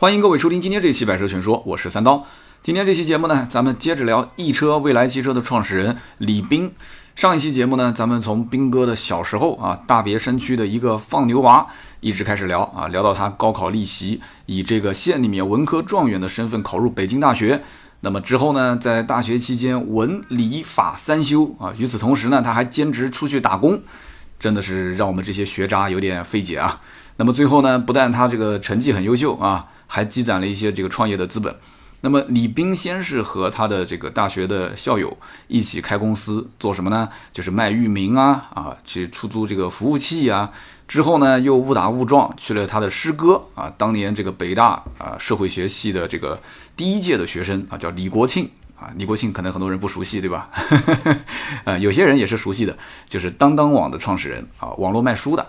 欢迎各位收听今天这期《百车全说》，我是三刀。今天这期节目呢，咱们接着聊易车未来汽车的创始人李斌。上一期节目呢，咱们从斌哥的小时候啊，大别山区的一个放牛娃，一直开始聊啊，聊到他高考逆袭，以这个县里面文科状元的身份考入北京大学。那么之后呢，在大学期间文理法三修啊，与此同时呢，他还兼职出去打工，真的是让我们这些学渣有点费解啊。那么最后呢，不但他这个成绩很优秀啊，还积攒了一些这个创业的资本。那么李斌先是和他的这个大学的校友一起开公司，做什么呢？就是卖域名啊啊，去出租这个服务器呀。之后呢，又误打误撞去了他的师哥啊，当年这个北大啊社会学系的这个第一届的学生啊，叫李国庆啊。李国庆可能很多人不熟悉，对吧？呃，有些人也是熟悉的，就是当当网的创始人啊，网络卖书的。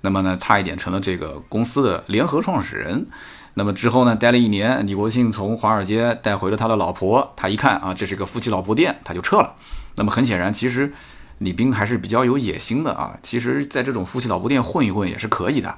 那么呢，差一点成了这个公司的联合创始人。那么之后呢，待了一年，李国庆从华尔街带回了他的老婆，他一看啊，这是个夫妻老婆店，他就撤了。那么很显然，其实李斌还是比较有野心的啊。其实，在这种夫妻老婆店混一混也是可以的。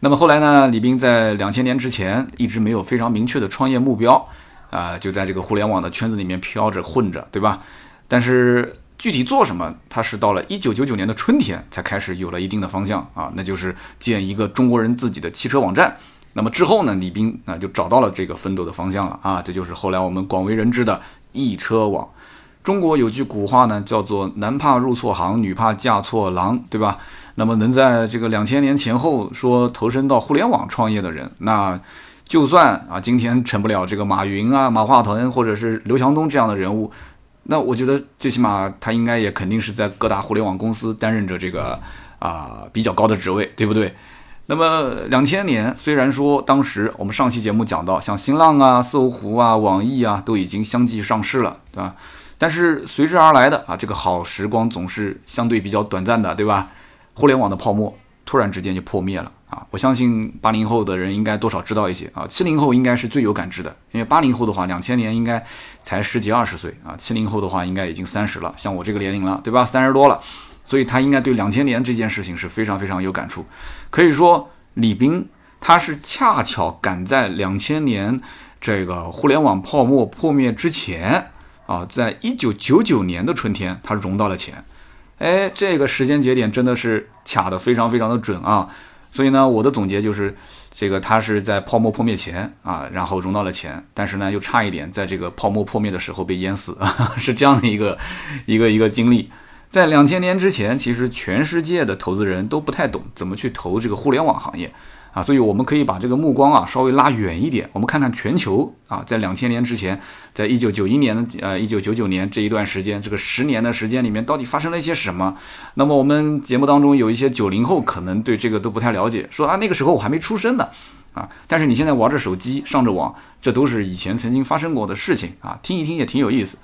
那么后来呢，李斌在两千年之前一直没有非常明确的创业目标啊，就在这个互联网的圈子里面飘着混着，对吧？但是具体做什么，他是到了一九九九年的春天才开始有了一定的方向啊，那就是建一个中国人自己的汽车网站。那么之后呢，李斌啊就找到了这个奋斗的方向了啊，这就是后来我们广为人知的易车网。中国有句古话呢，叫做“男怕入错行，女怕嫁错郎”，对吧？那么能在这个两千年前后说投身到互联网创业的人，那就算啊今天成不了这个马云啊、马化腾或者是刘强东这样的人物，那我觉得最起码他应该也肯定是在各大互联网公司担任着这个啊比较高的职位，对不对？那么两千年，虽然说当时我们上期节目讲到，像新浪啊、搜狐啊、网易啊都已经相继上市了，对吧？但是随之而来的啊，这个好时光总是相对比较短暂的，对吧？互联网的泡沫突然之间就破灭了啊！我相信八零后的人应该多少知道一些啊，七零后应该是最有感知的，因为八零后的话，两千年应该才十几二十岁啊，七零后的话应该已经三十了，像我这个年龄了，对吧？三十多了。所以他应该对两千年这件事情是非常非常有感触。可以说，李斌他是恰巧赶在两千年这个互联网泡沫破灭之前啊，在一九九九年的春天，他融到了钱。哎，这个时间节点真的是卡得非常非常的准啊！所以呢，我的总结就是，这个他是在泡沫破灭前啊，然后融到了钱，但是呢，又差一点在这个泡沫破灭的时候被淹死，是这样的一个一个一个经历。在两千年之前，其实全世界的投资人都不太懂怎么去投这个互联网行业啊，所以我们可以把这个目光啊稍微拉远一点，我们看看全球啊，在两千年之前，在一九九一年呃一九九九年这一段时间，这个十年的时间里面到底发生了一些什么？那么我们节目当中有一些九零后可能对这个都不太了解，说啊那个时候我还没出生呢啊，但是你现在玩着手机上着网，这都是以前曾经发生过的事情啊，听一听也挺有意思。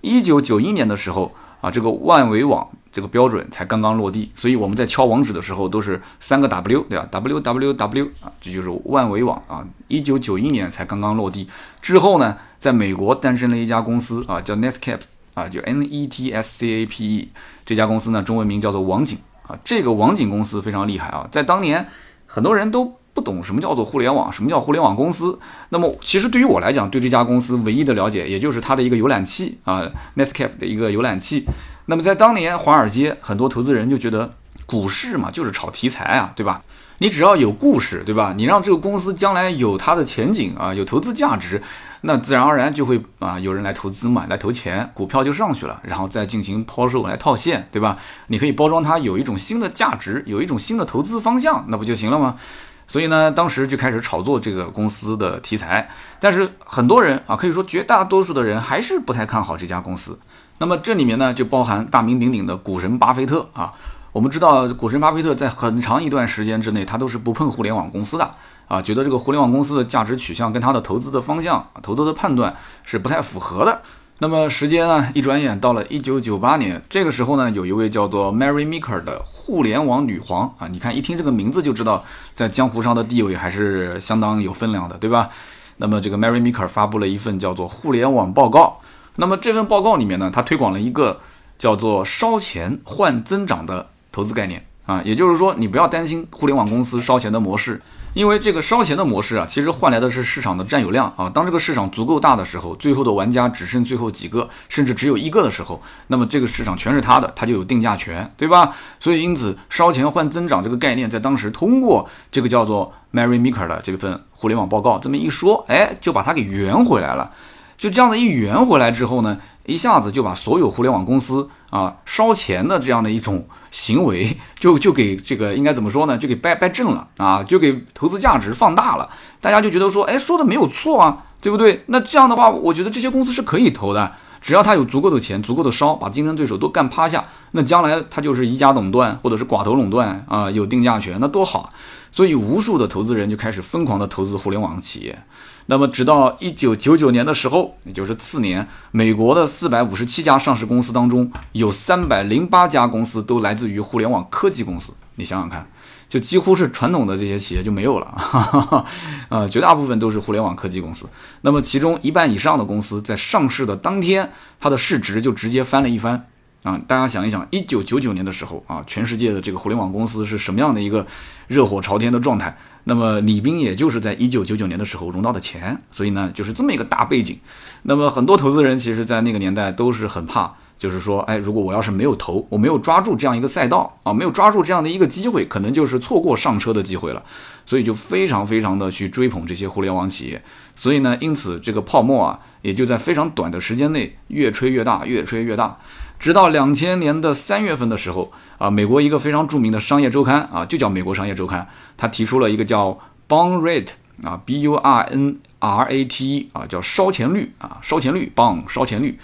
一九九一年的时候。啊，这个万维网这个标准才刚刚落地，所以我们在敲网址的时候都是三个 W，对吧？W W W 啊，这就是万维网啊。一九九一年才刚刚落地，之后呢，在美国诞生了一家公司啊，叫 Netscape 啊，就 N E T S C A P E 这家公司呢，中文名叫做网景啊。这个网景公司非常厉害啊，在当年很多人都。不懂什么叫做互联网，什么叫互联网公司？那么其实对于我来讲，对这家公司唯一的了解，也就是它的一个浏览器啊，Netscape 的一个浏览器。那么在当年华尔街，很多投资人就觉得股市嘛，就是炒题材啊，对吧？你只要有故事，对吧？你让这个公司将来有它的前景啊，有投资价值，那自然而然就会啊有人来投资嘛，来投钱，股票就上去了，然后再进行抛售来套现，对吧？你可以包装它有一种新的价值，有一种新的投资方向，那不就行了吗？所以呢，当时就开始炒作这个公司的题材，但是很多人啊，可以说绝大多数的人还是不太看好这家公司。那么这里面呢，就包含大名鼎鼎的股神巴菲特啊。我们知道，股神巴菲特在很长一段时间之内，他都是不碰互联网公司的啊，觉得这个互联网公司的价值取向跟他的投资的方向、投资的判断是不太符合的。那么时间呢，一转眼到了一九九八年，这个时候呢，有一位叫做 Mary Meeker 的互联网女皇啊，你看一听这个名字就知道，在江湖上的地位还是相当有分量的，对吧？那么这个 Mary Meeker 发布了一份叫做《互联网报告》，那么这份报告里面呢，它推广了一个叫做“烧钱换增长”的投资概念啊，也就是说，你不要担心互联网公司烧钱的模式。因为这个烧钱的模式啊，其实换来的是市场的占有量啊。当这个市场足够大的时候，最后的玩家只剩最后几个，甚至只有一个的时候，那么这个市场全是他的，他就有定价权，对吧？所以因此烧钱换增长这个概念，在当时通过这个叫做 Mary Meeker 的这份互联网报告这么一说，哎，就把它给圆回来了。就这样的一圆回来之后呢，一下子就把所有互联网公司啊烧钱的这样的一种。行为 就就给这个应该怎么说呢？就给掰掰正了啊，就给投资价值放大了。大家就觉得说，哎，说的没有错啊，对不对？那这样的话，我觉得这些公司是可以投的，只要他有足够的钱，足够的烧，把竞争对手都干趴下，那将来他就是一家垄断或者是寡头垄断啊，有定价权，那多好。所以，无数的投资人就开始疯狂的投资互联网企业。那么，直到一九九九年的时候，也就是次年，美国的四百五十七家上市公司当中，有三百零八家公司都来自于互联网科技公司。你想想看，就几乎是传统的这些企业就没有了，啊，绝大部分都是互联网科技公司。那么，其中一半以上的公司在上市的当天，它的市值就直接翻了一番。啊，大家想一想，一九九九年的时候啊，全世界的这个互联网公司是什么样的一个热火朝天的状态？那么李斌也就是在一九九九年的时候融到的钱，所以呢，就是这么一个大背景。那么很多投资人其实，在那个年代都是很怕，就是说，哎，如果我要是没有投，我没有抓住这样一个赛道啊，没有抓住这样的一个机会，可能就是错过上车的机会了。所以就非常非常的去追捧这些互联网企业。所以呢，因此这个泡沫啊，也就在非常短的时间内越吹越大，越吹越大。直到两千年的三月份的时候啊，美国一个非常著名的商业周刊啊，就叫《美国商业周刊》，它提出了一个叫 “bond rate” 啊，b-u-r-n-r-a-t-e 啊，叫烧钱率啊，烧钱率，bond 烧钱率。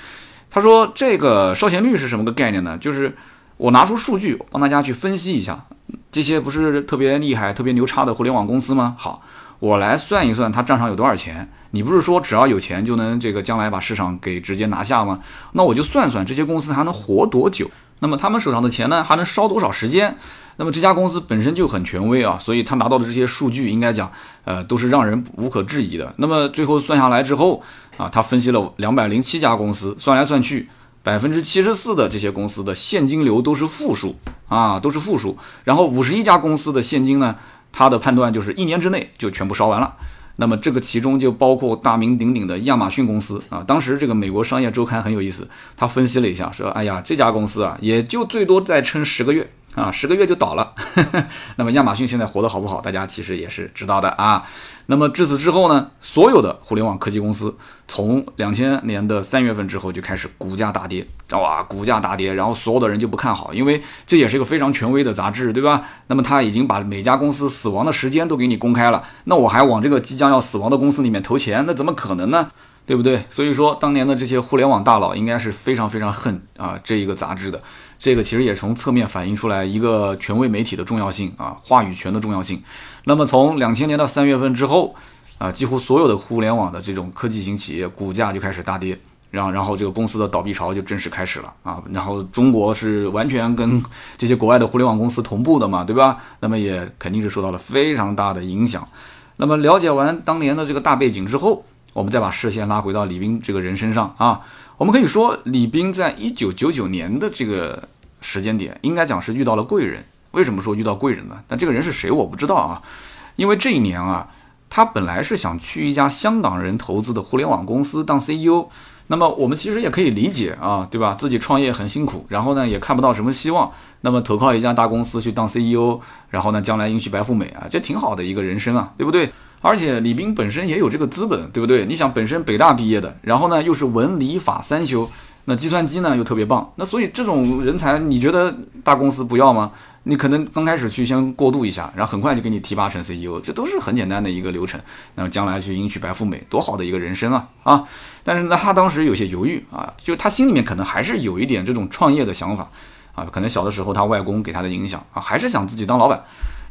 他说这个烧钱率是什么个概念呢？就是我拿出数据帮大家去分析一下，这些不是特别厉害、特别牛叉的互联网公司吗？好，我来算一算他账上有多少钱。你不是说只要有钱就能这个将来把市场给直接拿下吗？那我就算算这些公司还能活多久，那么他们手上的钱呢还能烧多少时间？那么这家公司本身就很权威啊，所以他拿到的这些数据应该讲，呃，都是让人无可置疑的。那么最后算下来之后啊，他分析了两百零七家公司，算来算去，百分之七十四的这些公司的现金流都是负数啊，都是负数。然后五十一家公司的现金呢，他的判断就是一年之内就全部烧完了。那么这个其中就包括大名鼎鼎的亚马逊公司啊，当时这个美国商业周刊很有意思，他分析了一下，说，哎呀，这家公司啊，也就最多再撑十个月。啊，十个月就倒了。那么亚马逊现在活得好不好？大家其实也是知道的啊。那么至此之后呢，所有的互联网科技公司从两千年的三月份之后就开始股价大跌，哇，股价大跌，然后所有的人就不看好，因为这也是一个非常权威的杂志，对吧？那么他已经把每家公司死亡的时间都给你公开了，那我还往这个即将要死亡的公司里面投钱，那怎么可能呢？对不对？所以说，当年的这些互联网大佬应该是非常非常恨啊这一个杂志的。这个其实也从侧面反映出来一个权威媒体的重要性啊，话语权的重要性。那么从两千年到三月份之后啊，几乎所有的互联网的这种科技型企业股价就开始大跌，然后然后这个公司的倒闭潮就正式开始了啊。然后中国是完全跟这些国外的互联网公司同步的嘛，对吧？那么也肯定是受到了非常大的影响。那么了解完当年的这个大背景之后，我们再把视线拉回到李斌这个人身上啊。我们可以说，李斌在一九九九年的这个时间点，应该讲是遇到了贵人。为什么说遇到贵人呢？但这个人是谁，我不知道啊。因为这一年啊，他本来是想去一家香港人投资的互联网公司当 CEO。那么我们其实也可以理解啊，对吧？自己创业很辛苦，然后呢也看不到什么希望，那么投靠一家大公司去当 CEO，然后呢将来迎娶白富美啊，这挺好的一个人生啊，对不对？而且李斌本身也有这个资本，对不对？你想，本身北大毕业的，然后呢又是文理法三修，那计算机呢又特别棒，那所以这种人才，你觉得大公司不要吗？你可能刚开始去先过渡一下，然后很快就给你提拔成 CEO，这都是很简单的一个流程。那么将来去迎娶白富美，多好的一个人生啊啊！但是呢，他当时有些犹豫啊，就他心里面可能还是有一点这种创业的想法啊，可能小的时候他外公给他的影响啊，还是想自己当老板。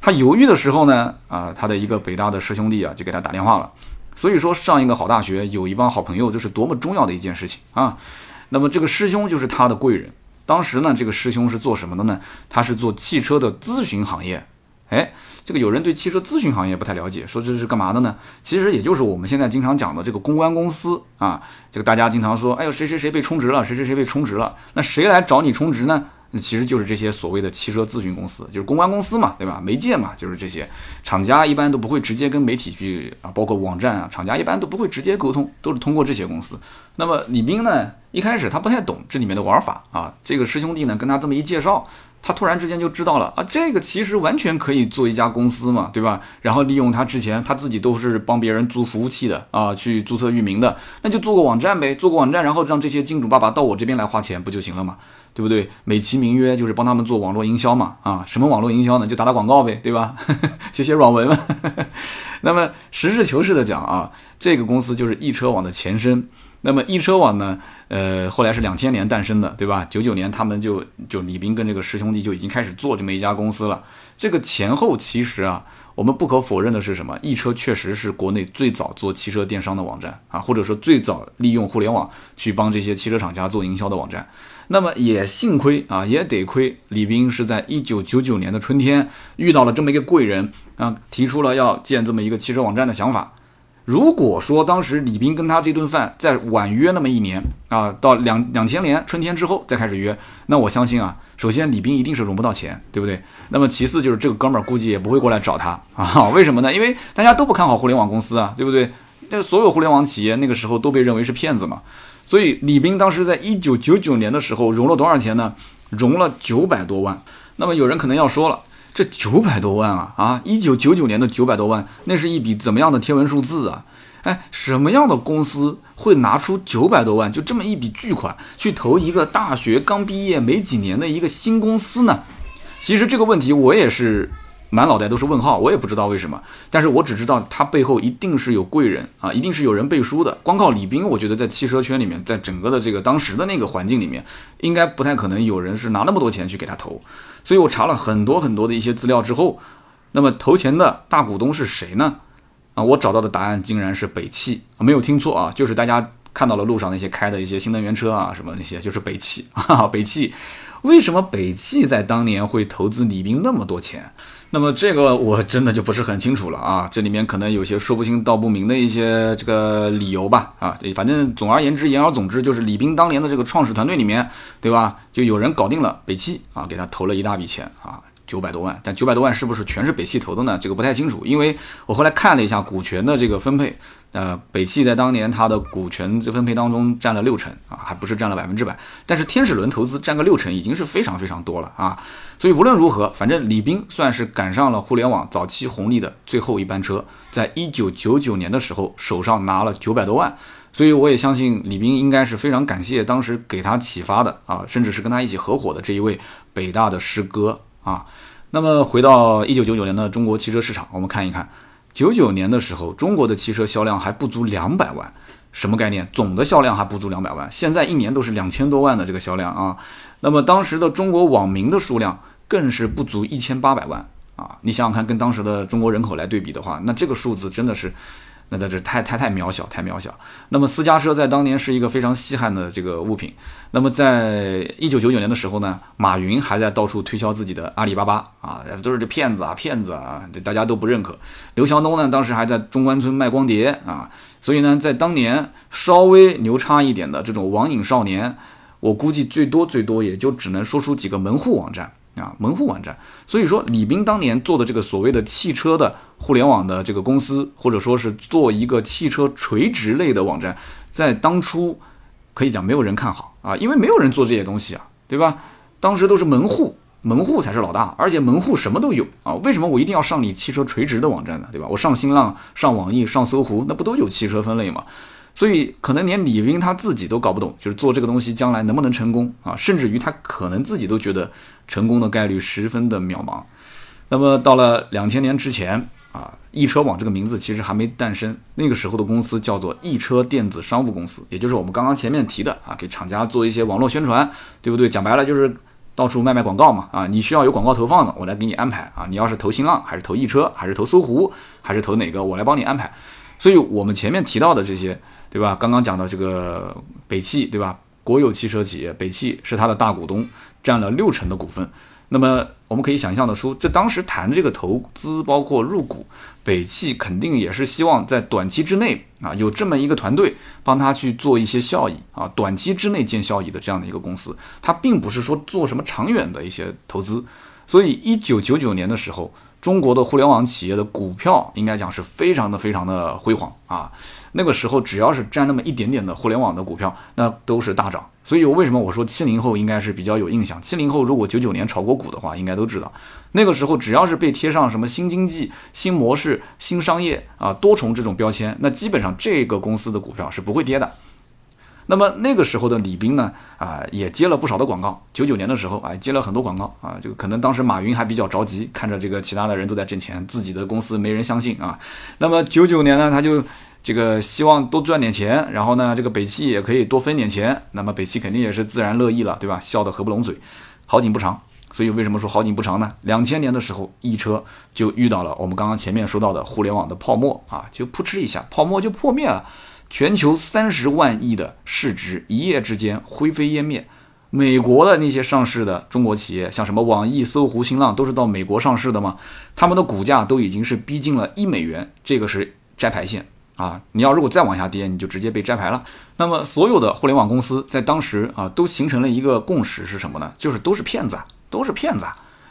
他犹豫的时候呢，啊，他的一个北大的师兄弟啊，就给他打电话了。所以说，上一个好大学，有一帮好朋友，这是多么重要的一件事情啊！那么这个师兄就是他的贵人。当时呢，这个师兄是做什么的呢？他是做汽车的咨询行业。哎，这个有人对汽车咨询行业不太了解，说这是干嘛的呢？其实也就是我们现在经常讲的这个公关公司啊。这个大家经常说，哎呦，谁谁谁被充值了，谁谁谁被充值了，那谁来找你充值呢？那其实就是这些所谓的汽车咨询公司，就是公关公司嘛，对吧？媒介嘛，就是这些厂家一般都不会直接跟媒体去啊，包括网站啊，厂家一般都不会直接沟通，都是通过这些公司。那么李斌呢，一开始他不太懂这里面的玩法啊，这个师兄弟呢跟他这么一介绍。他突然之间就知道了啊，这个其实完全可以做一家公司嘛，对吧？然后利用他之前他自己都是帮别人租服务器的啊，去注册域名的，那就做个网站呗，做个网站，然后让这些金主爸爸到我这边来花钱不就行了嘛，对不对？美其名曰就是帮他们做网络营销嘛，啊，什么网络营销呢？就打打广告呗，对吧？写写软文嘛。那么实事求是的讲啊，这个公司就是易车网的前身。那么易车网呢？呃，后来是两千年诞生的，对吧？九九年他们就就李斌跟这个师兄弟就已经开始做这么一家公司了。这个前后其实啊，我们不可否认的是什么？易车确实是国内最早做汽车电商的网站啊，或者说最早利用互联网去帮这些汽车厂家做营销的网站。那么也幸亏啊，也得亏李斌是在一九九九年的春天遇到了这么一个贵人啊，提出了要建这么一个汽车网站的想法。如果说当时李斌跟他这顿饭再晚约那么一年啊，到两两千年春天之后再开始约，那我相信啊，首先李斌一定是融不到钱，对不对？那么其次就是这个哥们儿估计也不会过来找他啊？为什么呢？因为大家都不看好互联网公司啊，对不对？这所有互联网企业那个时候都被认为是骗子嘛。所以李斌当时在一九九九年的时候融了多少钱呢？融了九百多万。那么有人可能要说了。这九百多万啊啊！一九九九年的九百多万，那是一笔怎么样的天文数字啊？哎，什么样的公司会拿出九百多万就这么一笔巨款去投一个大学刚毕业没几年的一个新公司呢？其实这个问题我也是。满脑袋都是问号，我也不知道为什么，但是我只知道他背后一定是有贵人啊，一定是有人背书的。光靠李斌，我觉得在汽车圈里面，在整个的这个当时的那个环境里面，应该不太可能有人是拿那么多钱去给他投。所以我查了很多很多的一些资料之后，那么投钱的大股东是谁呢？啊，我找到的答案竟然是北汽，没有听错啊，就是大家看到了路上那些开的一些新能源车啊，什么那些，就是北汽啊，北汽。为什么北汽在当年会投资李斌那么多钱？那么这个我真的就不是很清楚了啊，这里面可能有些说不清道不明的一些这个理由吧啊，反正总而言之言而总之就是李斌当年的这个创始团队里面，对吧？就有人搞定了北汽啊，给他投了一大笔钱啊。九百多万，但九百多万是不是全是北汽投的呢？这个不太清楚，因为我后来看了一下股权的这个分配，呃，北汽在当年它的股权分配当中占了六成啊，还不是占了百分之百。但是天使轮投资占个六成已经是非常非常多了啊。所以无论如何，反正李斌算是赶上了互联网早期红利的最后一班车，在一九九九年的时候手上拿了九百多万，所以我也相信李斌应该是非常感谢当时给他启发的啊，甚至是跟他一起合伙的这一位北大的师哥。啊，那么回到一九九九年的中国汽车市场，我们看一看，九九年的时候，中国的汽车销量还不足两百万，什么概念？总的销量还不足两百万，现在一年都是两千多万的这个销量啊。那么当时的中国网民的数量更是不足一千八百万啊。你想想看，跟当时的中国人口来对比的话，那这个数字真的是。那在这太太太渺小，太渺小。那么私家车在当年是一个非常稀罕的这个物品。那么在一九九九年的时候呢，马云还在到处推销自己的阿里巴巴啊，都是这骗子啊，骗子啊，大家都不认可。刘强东呢，当时还在中关村卖光碟啊，所以呢，在当年稍微牛叉一点的这种网瘾少年，我估计最多最多也就只能说出几个门户网站。啊，门户网站，所以说李斌当年做的这个所谓的汽车的互联网的这个公司，或者说是做一个汽车垂直类的网站，在当初可以讲没有人看好啊，因为没有人做这些东西啊，对吧？当时都是门户，门户才是老大，而且门户什么都有啊，为什么我一定要上你汽车垂直的网站呢？对吧？我上新浪、上网易、上搜狐，那不都有汽车分类吗？所以可能连李斌他自己都搞不懂，就是做这个东西将来能不能成功啊？甚至于他可能自己都觉得成功的概率十分的渺茫。那么到了两千年之前啊，易车网这个名字其实还没诞生，那个时候的公司叫做易车电子商务公司，也就是我们刚刚前面提的啊，给厂家做一些网络宣传，对不对？讲白了就是到处卖卖广告嘛啊，你需要有广告投放的，我来给你安排啊。你要是投新浪，还是投易车，还是投搜狐，还是投哪个，我来帮你安排。所以我们前面提到的这些。对吧？刚刚讲到这个北汽，对吧？国有汽车企业北汽是它的大股东，占了六成的股份。那么我们可以想象得出，这当时谈这个投资，包括入股，北汽肯定也是希望在短期之内啊，有这么一个团队帮他去做一些效益啊，短期之内见效益的这样的一个公司，它并不是说做什么长远的一些投资。所以，一九九九年的时候，中国的互联网企业的股票应该讲是非常的非常的辉煌啊。那个时候，只要是占那么一点点的互联网的股票，那都是大涨。所以，为什么我说七零后应该是比较有印象？七零后如果九九年炒过股的话，应该都知道，那个时候只要是被贴上什么新经济、新模式、新商业啊多重这种标签，那基本上这个公司的股票是不会跌的。那么那个时候的李斌呢，啊，也接了不少的广告。九九年的时候，啊，接了很多广告啊，就可能当时马云还比较着急，看着这个其他的人都在挣钱，自己的公司没人相信啊。那么九九年呢，他就。这个希望多赚点钱，然后呢，这个北汽也可以多分点钱，那么北汽肯定也是自然乐意了，对吧？笑得合不拢嘴。好景不长，所以为什么说好景不长呢？两千年的时候，易车就遇到了我们刚刚前面说到的互联网的泡沫啊，就扑哧一下，泡沫就破灭了，全球三十万亿的市值一夜之间灰飞烟灭。美国的那些上市的中国企业，像什么网易、搜狐、新浪，都是到美国上市的吗？他们的股价都已经是逼近了一美元，这个是摘牌线。啊，你要如果再往下跌，你就直接被摘牌了。那么所有的互联网公司在当时啊，都形成了一个共识是什么呢？就是都是骗子，都是骗子。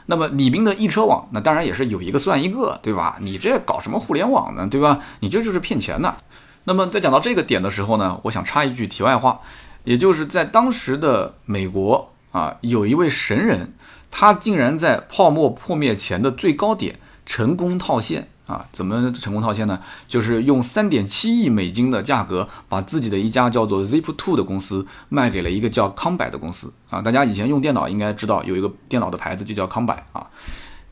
那么李斌的易车网，那当然也是有一个算一个，对吧？你这搞什么互联网呢，对吧？你这就是骗钱的。那么在讲到这个点的时候呢，我想插一句题外话，也就是在当时的美国啊，有一位神人，他竟然在泡沫破灭前的最高点成功套现。啊，怎么成功套现呢？就是用三点七亿美金的价格，把自己的一家叫做 Zip Two 的公司卖给了一个叫康柏的公司。啊，大家以前用电脑应该知道，有一个电脑的牌子就叫康柏啊。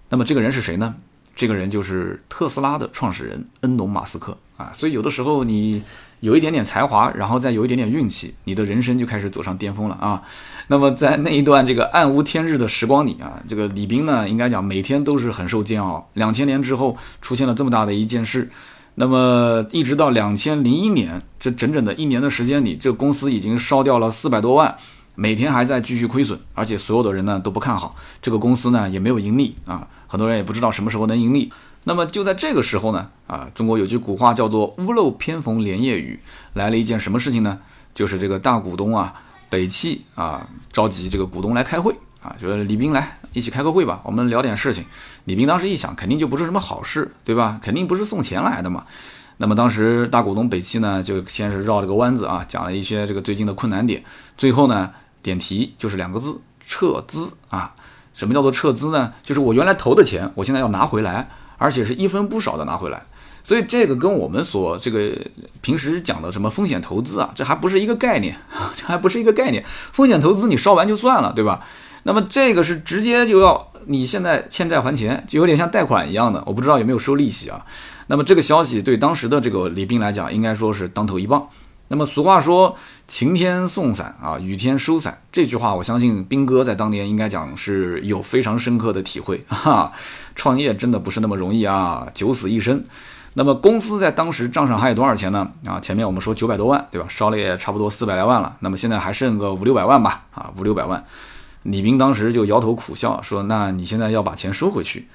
那么这个人是谁呢？这个人就是特斯拉的创始人恩隆·马斯克啊。所以有的时候你。有一点点才华，然后再有一点点运气，你的人生就开始走上巅峰了啊！那么在那一段这个暗无天日的时光里啊，这个李斌呢，应该讲每天都是很受煎熬。两千年之后出现了这么大的一件事，那么一直到两千零一年，这整整的一年的时间里，这公司已经烧掉了四百多万，每天还在继续亏损，而且所有的人呢都不看好这个公司呢，也没有盈利啊，很多人也不知道什么时候能盈利。那么就在这个时候呢，啊，中国有句古话叫做“屋漏偏逢连夜雨”，来了一件什么事情呢？就是这个大股东啊，北汽啊，召集这个股东来开会啊，就是李斌来一起开个会吧，我们聊点事情。李斌当时一想，肯定就不是什么好事，对吧？肯定不是送钱来的嘛。那么当时大股东北汽呢，就先是绕了个弯子啊，讲了一些这个最近的困难点，最后呢，点题就是两个字：撤资啊。什么叫做撤资呢？就是我原来投的钱，我现在要拿回来。而且是一分不少的拿回来，所以这个跟我们所这个平时讲的什么风险投资啊，这还不是一个概念，这还不是一个概念。风险投资你烧完就算了，对吧？那么这个是直接就要你现在欠债还钱，就有点像贷款一样的，我不知道有没有收利息啊。那么这个消息对当时的这个李斌来讲，应该说是当头一棒。那么俗话说“晴天送伞啊，雨天收伞”这句话，我相信斌哥在当年应该讲是有非常深刻的体会哈。创业真的不是那么容易啊，九死一生。那么公司在当时账上还有多少钱呢？啊，前面我们说九百多万，对吧？烧了也差不多四百来万了。那么现在还剩个五六百万吧？啊，五六百万。李斌当时就摇头苦笑说：“那你现在要把钱收回去，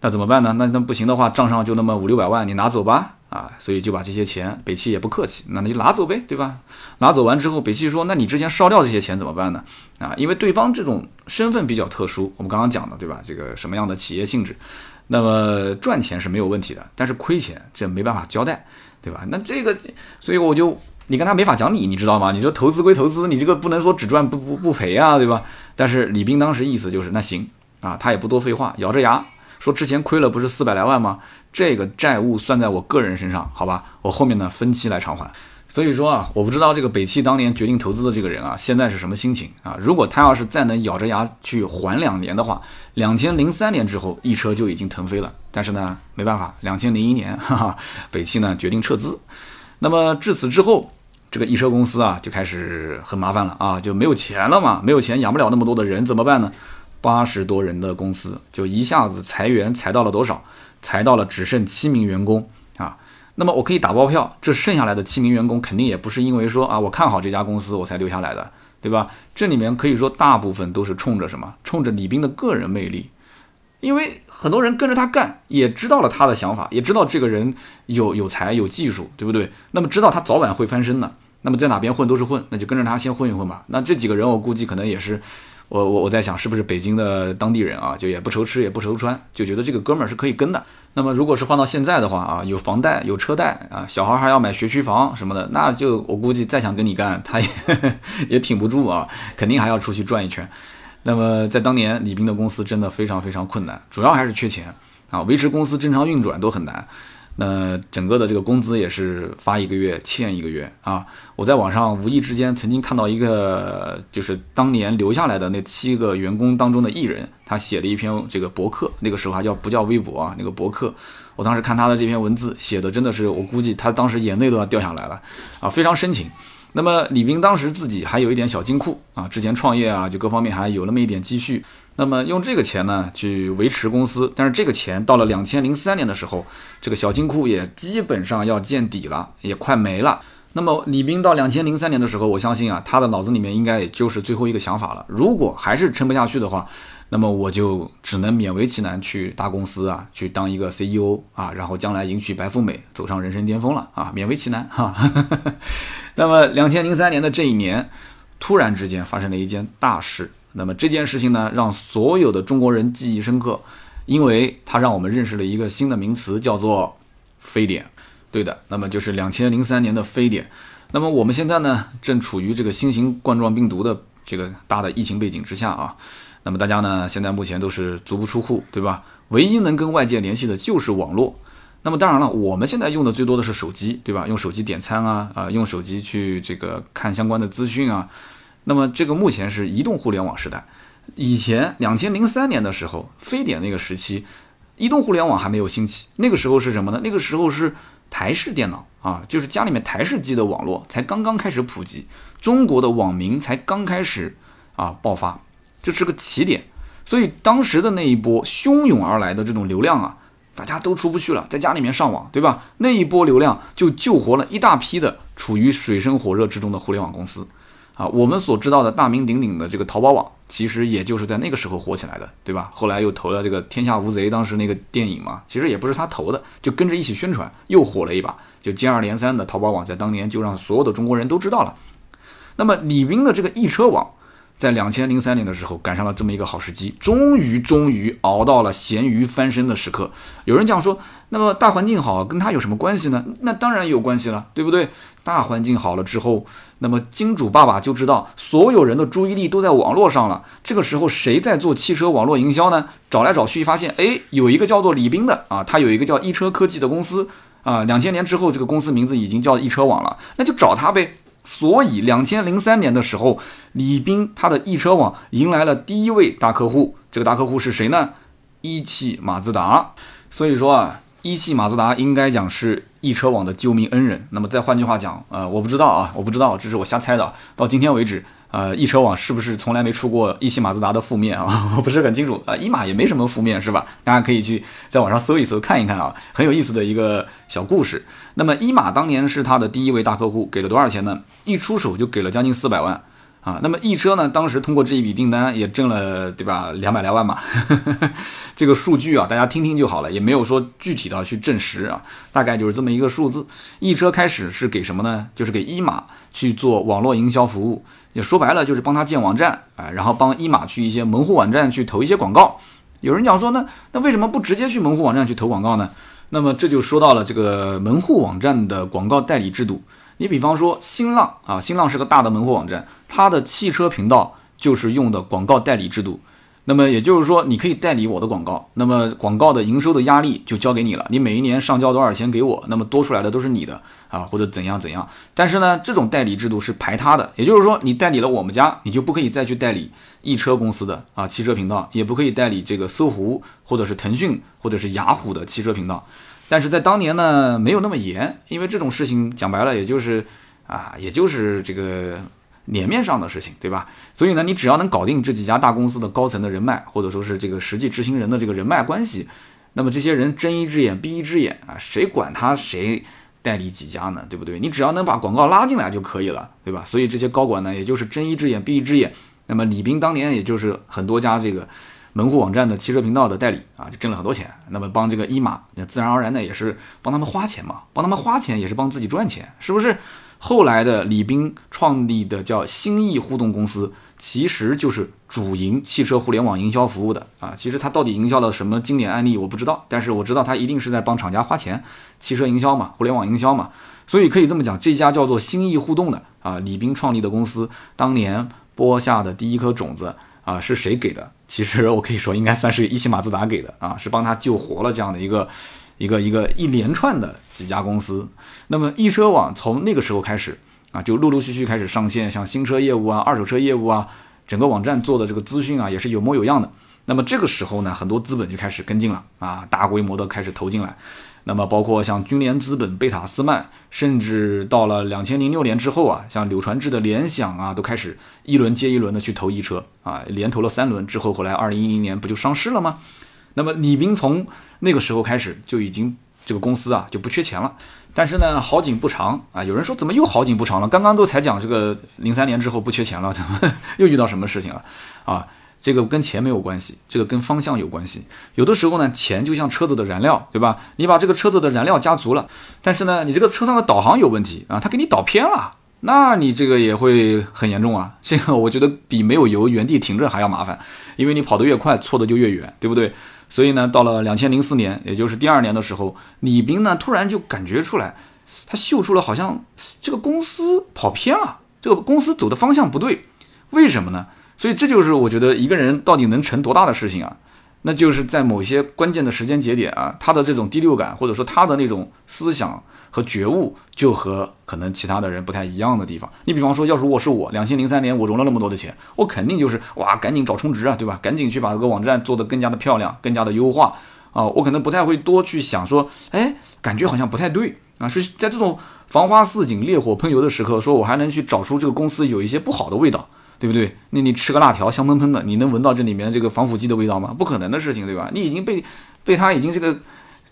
那怎么办呢？那那不行的话，账上就那么五六百万，你拿走吧。”啊，所以就把这些钱，北汽也不客气，那你就拿走呗，对吧？拿走完之后，北汽说，那你之前烧掉这些钱怎么办呢？啊，因为对方这种身份比较特殊，我们刚刚讲的，对吧？这个什么样的企业性质，那么赚钱是没有问题的，但是亏钱这没办法交代，对吧？那这个，所以我就你跟他没法讲理，你知道吗？你说投资归投资，你这个不能说只赚不不不赔啊，对吧？但是李斌当时意思就是，那行啊，他也不多废话，咬着牙。说之前亏了不是四百来万吗？这个债务算在我个人身上，好吧，我后面呢分期来偿还。所以说啊，我不知道这个北汽当年决定投资的这个人啊，现在是什么心情啊？如果他要是再能咬着牙去还两年的话，两千零三年之后，易车就已经腾飞了。但是呢，没办法，两千零一年，哈哈，北汽呢决定撤资。那么至此之后，这个易车公司啊就开始很麻烦了啊，就没有钱了嘛，没有钱养不了那么多的人，怎么办呢？八十多人的公司就一下子裁员，裁到了多少？裁到了只剩七名员工啊。那么我可以打包票，这剩下来的七名员工肯定也不是因为说啊我看好这家公司我才留下来的，对吧？这里面可以说大部分都是冲着什么？冲着李斌的个人魅力，因为很多人跟着他干，也知道了他的想法，也知道这个人有有才有技术，对不对？那么知道他早晚会翻身的，那么在哪边混都是混，那就跟着他先混一混吧。那这几个人我估计可能也是。我我我在想，是不是北京的当地人啊，就也不愁吃也不愁穿，就觉得这个哥们儿是可以跟的。那么如果是换到现在的话啊，有房贷有车贷啊，小孩还要买学区房什么的，那就我估计再想跟你干，他也也挺不住啊，肯定还要出去转一圈。那么在当年，李斌的公司真的非常非常困难，主要还是缺钱啊，维持公司正常运转都很难。那整个的这个工资也是发一个月欠一个月啊！我在网上无意之间曾经看到一个，就是当年留下来的那七个员工当中的艺人，他写了一篇这个博客，那个时候还叫不叫微博啊？那个博客，我当时看他的这篇文字写的真的是，我估计他当时眼泪都要掉下来了啊，非常深情。那么李斌当时自己还有一点小金库啊，之前创业啊，就各方面还有那么一点积蓄。那么用这个钱呢去维持公司，但是这个钱到了两千零三年的时候，这个小金库也基本上要见底了，也快没了。那么李斌到两千零三年的时候，我相信啊，他的脑子里面应该也就是最后一个想法了。如果还是撑不下去的话，那么我就只能勉为其难去大公司啊，去当一个 CEO 啊，然后将来迎娶白富美，走上人生巅峰了啊，勉为其难哈。那么两千零三年的这一年，突然之间发生了一件大事。那么这件事情呢，让所有的中国人记忆深刻，因为它让我们认识了一个新的名词，叫做非典。对的，那么就是两千零三年的非典。那么我们现在呢，正处于这个新型冠状病毒的这个大的疫情背景之下啊。那么大家呢，现在目前都是足不出户，对吧？唯一能跟外界联系的就是网络。那么当然了，我们现在用的最多的是手机，对吧？用手机点餐啊，啊，用手机去这个看相关的资讯啊。那么这个目前是移动互联网时代，以前两千零三年的时候，非典那个时期，移动互联网还没有兴起，那个时候是什么呢？那个时候是台式电脑啊，就是家里面台式机的网络才刚刚开始普及，中国的网民才刚开始啊爆发，这是个起点，所以当时的那一波汹涌而来的这种流量啊，大家都出不去了，在家里面上网，对吧？那一波流量就救活了一大批的处于水深火热之中的互联网公司。啊，我们所知道的大名鼎鼎的这个淘宝网，其实也就是在那个时候火起来的，对吧？后来又投了这个《天下无贼》，当时那个电影嘛，其实也不是他投的，就跟着一起宣传，又火了一把，就接二连三的淘宝网在当年就让所有的中国人都知道了。那么李斌的这个易车网。在两千零三年的时候，赶上了这么一个好时机，终于终于熬到了咸鱼翻身的时刻。有人讲说，那么大环境好跟他有什么关系呢？那当然有关系了，对不对？大环境好了之后，那么金主爸爸就知道所有人的注意力都在网络上了。这个时候谁在做汽车网络营销呢？找来找去发现，哎，有一个叫做李斌的啊，他有一个叫易车科技的公司啊。两千年之后，这个公司名字已经叫易车网了，那就找他呗。所以，两千零三年的时候，李斌他的易车网迎来了第一位大客户。这个大客户是谁呢？一汽马自达。所以说啊，一汽马自达应该讲是易车网的救命恩人。那么再换句话讲，呃，我不知道啊，我不知道，这是我瞎猜的。到今天为止。呃，易车网是不是从来没出过一汽马自达的负面啊？我不是很清楚。呃，一马也没什么负面，是吧？大家可以去在网上搜一搜，看一看啊，很有意思的一个小故事。那么一马当年是他的第一位大客户，给了多少钱呢？一出手就给了将近四百万啊。那么易车呢，当时通过这一笔订单也挣了，对吧？两百来万嘛。这个数据啊，大家听听就好了，也没有说具体的去证实啊，大概就是这么一个数字。易车开始是给什么呢？就是给一马去做网络营销服务。也说白了就是帮他建网站，啊，然后帮一马去一些门户网站去投一些广告。有人讲说呢，那为什么不直接去门户网站去投广告呢？那么这就说到了这个门户网站的广告代理制度。你比方说新浪啊，新浪是个大的门户网站，它的汽车频道就是用的广告代理制度。那么也就是说，你可以代理我的广告，那么广告的营收的压力就交给你了。你每一年上交多少钱给我，那么多出来的都是你的啊，或者怎样怎样。但是呢，这种代理制度是排他的，也就是说，你代理了我们家，你就不可以再去代理易车公司的啊汽车频道，也不可以代理这个搜狐或者是腾讯或者是雅虎的汽车频道。但是在当年呢，没有那么严，因为这种事情讲白了，也就是啊，也就是这个。脸面上的事情，对吧？所以呢，你只要能搞定这几家大公司的高层的人脉，或者说是这个实际执行人的这个人脉关系，那么这些人睁一只眼闭一只眼啊，谁管他谁代理几家呢？对不对？你只要能把广告拉进来就可以了，对吧？所以这些高管呢，也就是睁一只眼闭一只眼。那么李斌当年也就是很多家这个门户网站的汽车频道的代理啊，就挣了很多钱。那么帮这个一马，那自然而然的也是帮他们花钱嘛，帮他们花钱也是帮自己赚钱，是不是？后来的李斌创立的叫新意互动公司，其实就是主营汽车互联网营销服务的啊。其实他到底营销了什么经典案例我不知道，但是我知道他一定是在帮厂家花钱，汽车营销嘛，互联网营销嘛。所以可以这么讲，这家叫做新意互动的啊，李斌创立的公司，当年播下的第一颗种子啊，是谁给的？其实我可以说应该算是一汽马自达给的啊，是帮他救活了这样的一个。一个一个一连串的几家公司，那么易车网从那个时候开始啊，就陆陆续续开始上线，像新车业务啊、二手车业务啊，整个网站做的这个资讯啊，也是有模有样的。那么这个时候呢，很多资本就开始跟进了啊，大规模的开始投进来。那么包括像君联资本、贝塔斯曼，甚至到了两千零六年之后啊，像柳传志的联想啊，都开始一轮接一轮的去投易车啊，连投了三轮之后，后来二零一零年不就上市了吗？那么李斌从那个时候开始就已经这个公司啊就不缺钱了，但是呢好景不长啊，有人说怎么又好景不长了？刚刚都才讲这个零三年之后不缺钱了，怎 么又遇到什么事情了？啊，这个跟钱没有关系，这个跟方向有关系。有的时候呢，钱就像车子的燃料，对吧？你把这个车子的燃料加足了，但是呢，你这个车上的导航有问题啊，它给你导偏了，那你这个也会很严重啊。这个我觉得比没有油原地停着还要麻烦，因为你跑得越快，错的就越远，对不对？所以呢，到了两千零四年，也就是第二年的时候，李斌呢突然就感觉出来，他嗅出了好像这个公司跑偏了，这个公司走的方向不对，为什么呢？所以这就是我觉得一个人到底能成多大的事情啊？那就是在某些关键的时间节点啊，他的这种第六感或者说他的那种思想。和觉悟就和可能其他的人不太一样的地方。你比方说，要是我是我，两千零三年我融了那么多的钱，我肯定就是哇，赶紧找充值啊，对吧？赶紧去把这个网站做得更加的漂亮，更加的优化啊。我可能不太会多去想说，哎，感觉好像不太对啊。是在这种繁花似锦、烈火烹油的时刻，说我还能去找出这个公司有一些不好的味道，对不对？那你吃个辣条香喷喷的，你能闻到这里面这个防腐剂的味道吗？不可能的事情，对吧？你已经被被他已经这个。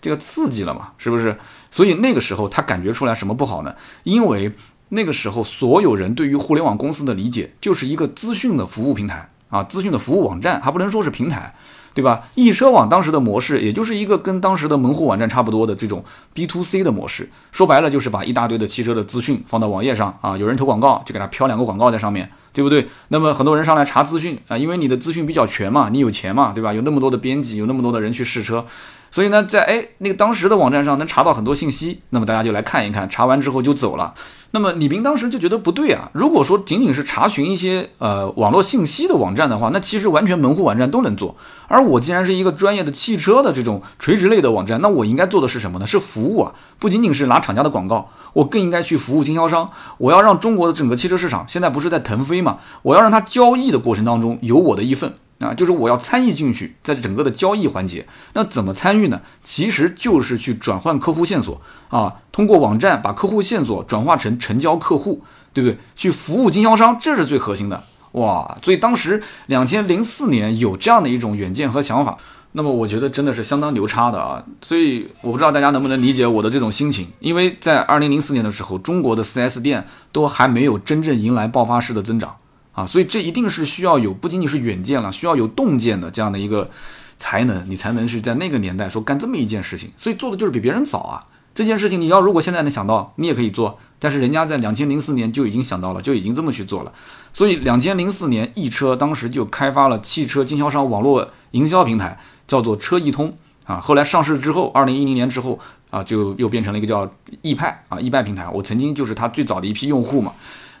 这个刺激了嘛，是不是？所以那个时候他感觉出来什么不好呢？因为那个时候所有人对于互联网公司的理解就是一个资讯的服务平台啊，资讯的服务网站，还不能说是平台，对吧？易车网当时的模式也就是一个跟当时的门户网站差不多的这种 B to C 的模式，说白了就是把一大堆的汽车的资讯放到网页上啊，有人投广告就给他飘两个广告在上面，对不对？那么很多人上来查资讯啊，因为你的资讯比较全嘛，你有钱嘛，对吧？有那么多的编辑，有那么多的人去试车。所以呢，在哎那个当时的网站上能查到很多信息，那么大家就来看一看，查完之后就走了。那么李斌当时就觉得不对啊，如果说仅仅是查询一些呃网络信息的网站的话，那其实完全门户网站都能做。而我既然是一个专业的汽车的这种垂直类的网站，那我应该做的是什么呢？是服务啊，不仅仅是拿厂家的广告，我更应该去服务经销商。我要让中国的整个汽车市场现在不是在腾飞嘛？我要让它交易的过程当中有我的一份。啊，就是我要参与进去，在整个的交易环节，那怎么参与呢？其实就是去转换客户线索啊，通过网站把客户线索转化成成交客户，对不对？去服务经销商，这是最核心的哇！所以当时两千零四年有这样的一种远见和想法，那么我觉得真的是相当牛叉的啊！所以我不知道大家能不能理解我的这种心情，因为在二零零四年的时候，中国的 4S 店都还没有真正迎来爆发式的增长。啊，所以这一定是需要有不仅仅是远见了，需要有洞见的这样的一个才能，你才能是在那个年代说干这么一件事情。所以做的就是比别人早啊。这件事情你要如果现在能想到，你也可以做，但是人家在两千零四年就已经想到了，就已经这么去做了。所以两千零四年，易车当时就开发了汽车经销商网络营销平台，叫做车易通啊。后来上市之后，二零一零年之后啊，就又变成了一个叫易派啊，易派平台。我曾经就是他最早的一批用户嘛。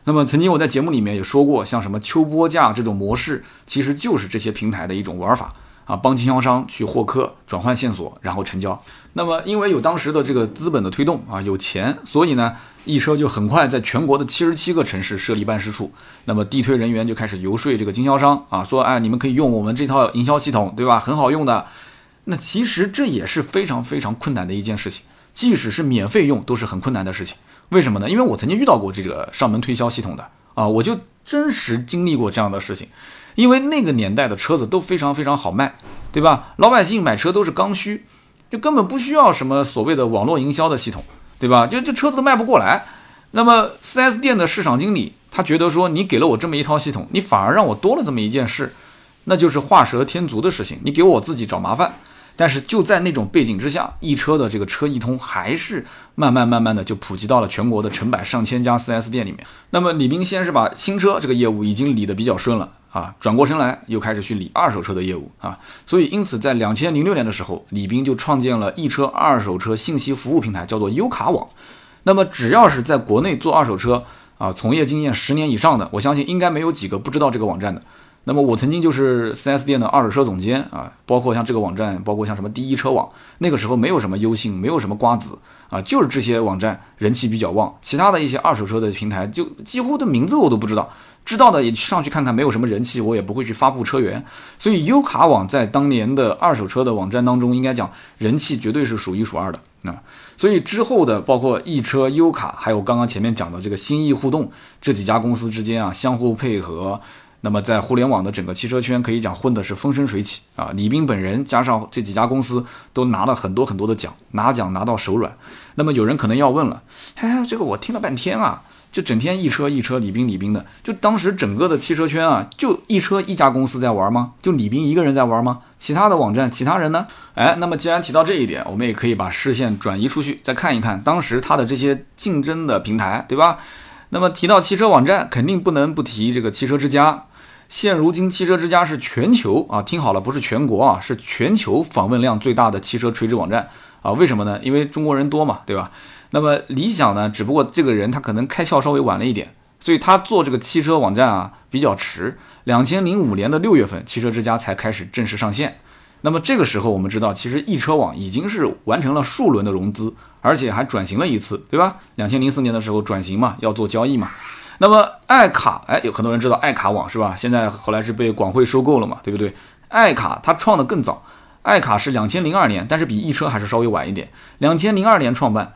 那么曾经我在节目里面也说过，像什么秋波价这种模式，其实就是这些平台的一种玩法啊，帮经销商去获客、转换线索，然后成交。那么因为有当时的这个资本的推动啊，有钱，所以呢，易车就很快在全国的七十七个城市设立办事处。那么地推人员就开始游说这个经销商啊，说哎，你们可以用我们这套营销系统，对吧？很好用的。那其实这也是非常非常困难的一件事情，即使是免费用，都是很困难的事情。为什么呢？因为我曾经遇到过这个上门推销系统的啊，我就真实经历过这样的事情。因为那个年代的车子都非常非常好卖，对吧？老百姓买车都是刚需，就根本不需要什么所谓的网络营销的系统。对吧？就这车子都卖不过来。那么 4S 店的市场经理他觉得说，你给了我这么一套系统，你反而让我多了这么一件事，那就是画蛇添足的事情，你给我自己找麻烦。但是就在那种背景之下，易车的这个车易通还是慢慢慢慢的就普及到了全国的成百上千家 4S 店里面。那么李斌先是把新车这个业务已经理得比较顺了啊，转过身来又开始去理二手车的业务啊。所以因此在两千零六年的时候，李斌就创建了易车二手车信息服务平台，叫做优卡网。那么只要是在国内做二手车啊，从业经验十年以上的，我相信应该没有几个不知道这个网站的。那么我曾经就是 4S 店的二手车总监啊，包括像这个网站，包括像什么第一车网，那个时候没有什么优信，没有什么瓜子啊，就是这些网站人气比较旺，其他的一些二手车的平台就几乎的名字我都不知道，知道的也上去看看，没有什么人气，我也不会去发布车源。所以优卡网在当年的二手车的网站当中，应该讲人气绝对是数一数二的啊。所以之后的包括易车、优卡，还有刚刚前面讲的这个新易互动这几家公司之间啊，相互配合。那么在互联网的整个汽车圈，可以讲混的是风生水起啊！李斌本人加上这几家公司都拿了很多很多的奖，拿奖拿到手软。那么有人可能要问了，哎，这个我听了半天啊，就整天一车一车李斌李斌的，就当时整个的汽车圈啊，就一车一家公司在玩吗？就李斌一个人在玩吗？其他的网站其他人呢？哎，那么既然提到这一点，我们也可以把视线转移出去，再看一看当时他的这些竞争的平台，对吧？那么提到汽车网站，肯定不能不提这个汽车之家。现如今，汽车之家是全球啊，听好了，不是全国啊，是全球访问量最大的汽车垂直网站啊。为什么呢？因为中国人多嘛，对吧？那么理想呢，只不过这个人他可能开窍稍微晚了一点，所以他做这个汽车网站啊比较迟。两千零五年的六月份，汽车之家才开始正式上线。那么这个时候，我们知道，其实易车网已经是完成了数轮的融资，而且还转型了一次，对吧？两千零四年的时候转型嘛，要做交易嘛。那么爱卡，哎，有很多人知道爱卡网是吧？现在后来是被广汇收购了嘛，对不对？爱卡它创的更早，爱卡是两千零二年，但是比易车还是稍微晚一点，两千零二年创办。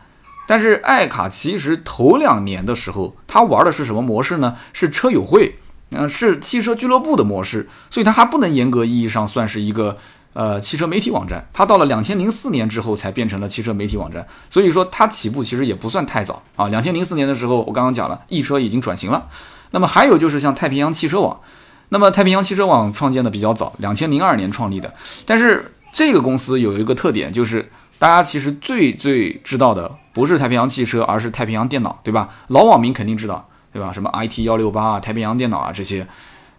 但是爱卡其实头两年的时候，它玩的是什么模式呢？是车友会，嗯，是汽车俱乐部的模式，所以它还不能严格意义上算是一个。呃，汽车媒体网站，它到了两千零四年之后才变成了汽车媒体网站，所以说它起步其实也不算太早啊。两千零四年的时候，我刚刚讲了，易车已经转型了。那么还有就是像太平洋汽车网，那么太平洋汽车网创建的比较早，两千零二年创立的。但是这个公司有一个特点，就是大家其实最最知道的不是太平洋汽车，而是太平洋电脑，对吧？老网民肯定知道，对吧？什么 IT 幺六八啊，太平洋电脑啊这些。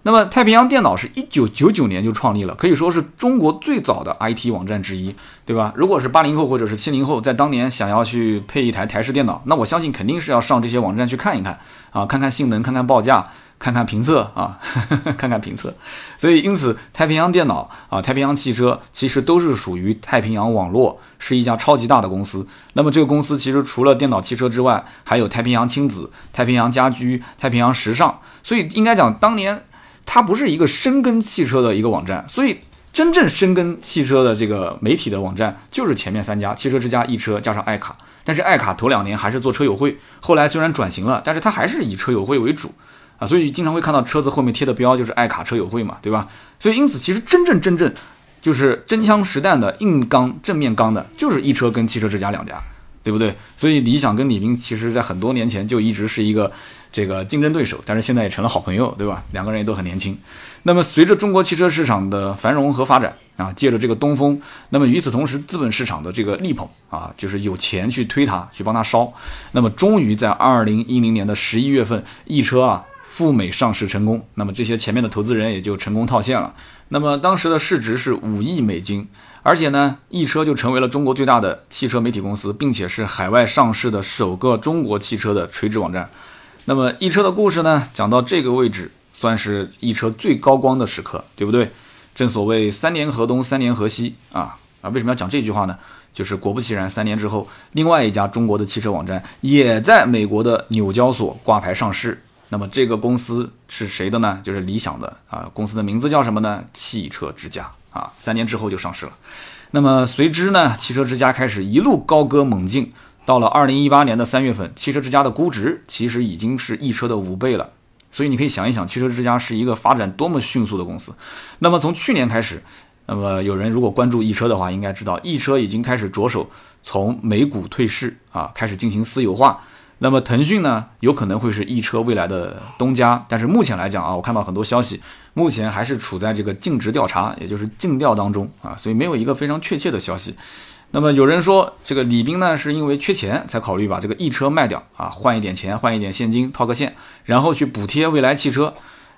那么太平洋电脑是一九九九年就创立了，可以说是中国最早的 IT 网站之一，对吧？如果是八零后或者是七零后，在当年想要去配一台台式电脑，那我相信肯定是要上这些网站去看一看啊，看看性能，看看报价，看看评测啊，看看评测。所以因此，太平洋电脑啊，太平洋汽车其实都是属于太平洋网络，是一家超级大的公司。那么这个公司其实除了电脑汽车之外，还有太平洋亲子、太平洋家居、太平洋时尚。所以应该讲当年。它不是一个深耕汽车的一个网站，所以真正深耕汽车的这个媒体的网站就是前面三家：汽车之家、易车加上爱卡。但是爱卡头两年还是做车友会，后来虽然转型了，但是它还是以车友会为主啊，所以经常会看到车子后面贴的标就是爱卡车友会嘛，对吧？所以因此其实真正真正就是真枪实弹的硬刚正面刚的，就是易车跟汽车之家两家，对不对？所以理想跟李斌其实在很多年前就一直是一个。这个竞争对手，但是现在也成了好朋友，对吧？两个人也都很年轻。那么随着中国汽车市场的繁荣和发展啊，借着这个东风，那么与此同时，资本市场的这个力捧啊，就是有钱去推它，去帮它烧。那么终于在二零一零年的十一月份，易车啊赴美上市成功。那么这些前面的投资人也就成功套现了。那么当时的市值是五亿美金，而且呢，易车就成为了中国最大的汽车媒体公司，并且是海外上市的首个中国汽车的垂直网站。那么易车的故事呢，讲到这个位置，算是易车最高光的时刻，对不对？正所谓三年河东，三年河西啊啊！为什么要讲这句话呢？就是果不其然，三年之后，另外一家中国的汽车网站也在美国的纽交所挂牌上市。那么这个公司是谁的呢？就是理想的啊！公司的名字叫什么呢？汽车之家啊！三年之后就上市了。那么随之呢，汽车之家开始一路高歌猛进。到了二零一八年的三月份，汽车之家的估值其实已经是易车的五倍了，所以你可以想一想，汽车之家是一个发展多么迅速的公司。那么从去年开始，那么有人如果关注易车的话，应该知道易车已经开始着手从美股退市啊，开始进行私有化。那么腾讯呢，有可能会是易车未来的东家，但是目前来讲啊，我看到很多消息，目前还是处在这个尽职调查，也就是尽调当中啊，所以没有一个非常确切的消息。那么有人说，这个李斌呢，是因为缺钱才考虑把这个易车卖掉啊，换一点钱，换一点现金套个现，然后去补贴未来汽车。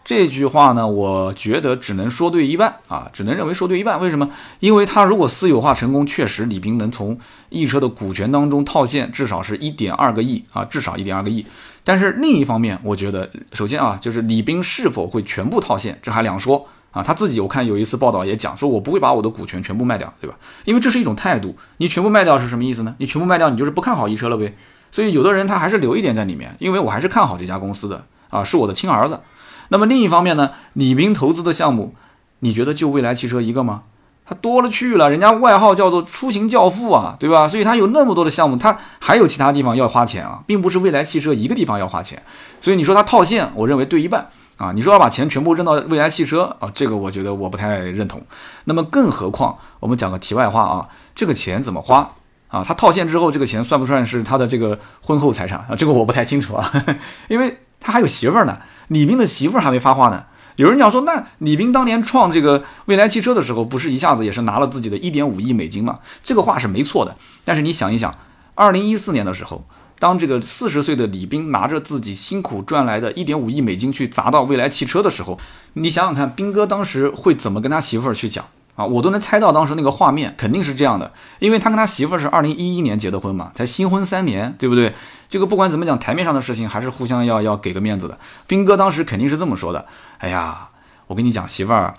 这句话呢，我觉得只能说对一半啊，只能认为说对一半。为什么？因为他如果私有化成功，确实李斌能从易车的股权当中套现，至少是一点二个亿啊，至少一点二个亿。但是另一方面，我觉得首先啊，就是李斌是否会全部套现，这还两说啊。他自己我看有一次报道也讲说，我不会把我的股权全部卖掉，对吧？因为这是一种态度。你全部卖掉是什么意思呢？你全部卖掉，你就是不看好易车了呗。所以有的人他还是留一点在里面，因为我还是看好这家公司的啊，是我的亲儿子。那么另一方面呢，李斌投资的项目，你觉得就未来汽车一个吗？他多了去了，人家外号叫做出行教父啊，对吧？所以他有那么多的项目，他还有其他地方要花钱啊，并不是未来汽车一个地方要花钱。所以你说他套现，我认为对一半啊。你说要把钱全部扔到未来汽车啊，这个我觉得我不太认同。那么更何况，我们讲个题外话啊，这个钱怎么花啊？他套现之后，这个钱算不算是他的这个婚后财产啊？这个我不太清楚啊，因为他还有媳妇儿呢。李斌的媳妇儿还没发话呢。有人讲说，那李斌当年创这个未来汽车的时候，不是一下子也是拿了自己的一点五亿美金吗？这个话是没错的。但是你想一想，二零一四年的时候，当这个四十岁的李斌拿着自己辛苦赚来的一点五亿美金去砸到未来汽车的时候，你想想看，斌哥当时会怎么跟他媳妇儿去讲？啊，我都能猜到当时那个画面肯定是这样的，因为他跟他媳妇儿是二零一一年结的婚嘛，才新婚三年，对不对？这个不管怎么讲，台面上的事情还是互相要要给个面子的。斌哥当时肯定是这么说的：“哎呀，我跟你讲，媳妇儿，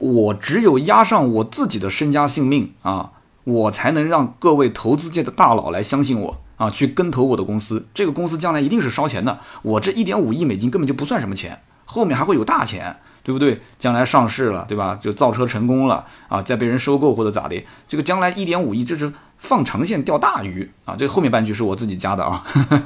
我只有押上我自己的身家性命啊，我才能让各位投资界的大佬来相信我啊，去跟投我的公司。这个公司将来一定是烧钱的，我这一点五亿美金根本就不算什么钱，后面还会有大钱。”对不对？将来上市了，对吧？就造车成功了啊，再被人收购或者咋的？这个将来一点五亿，这是放长线钓大鱼啊！这后面半句是我自己加的啊。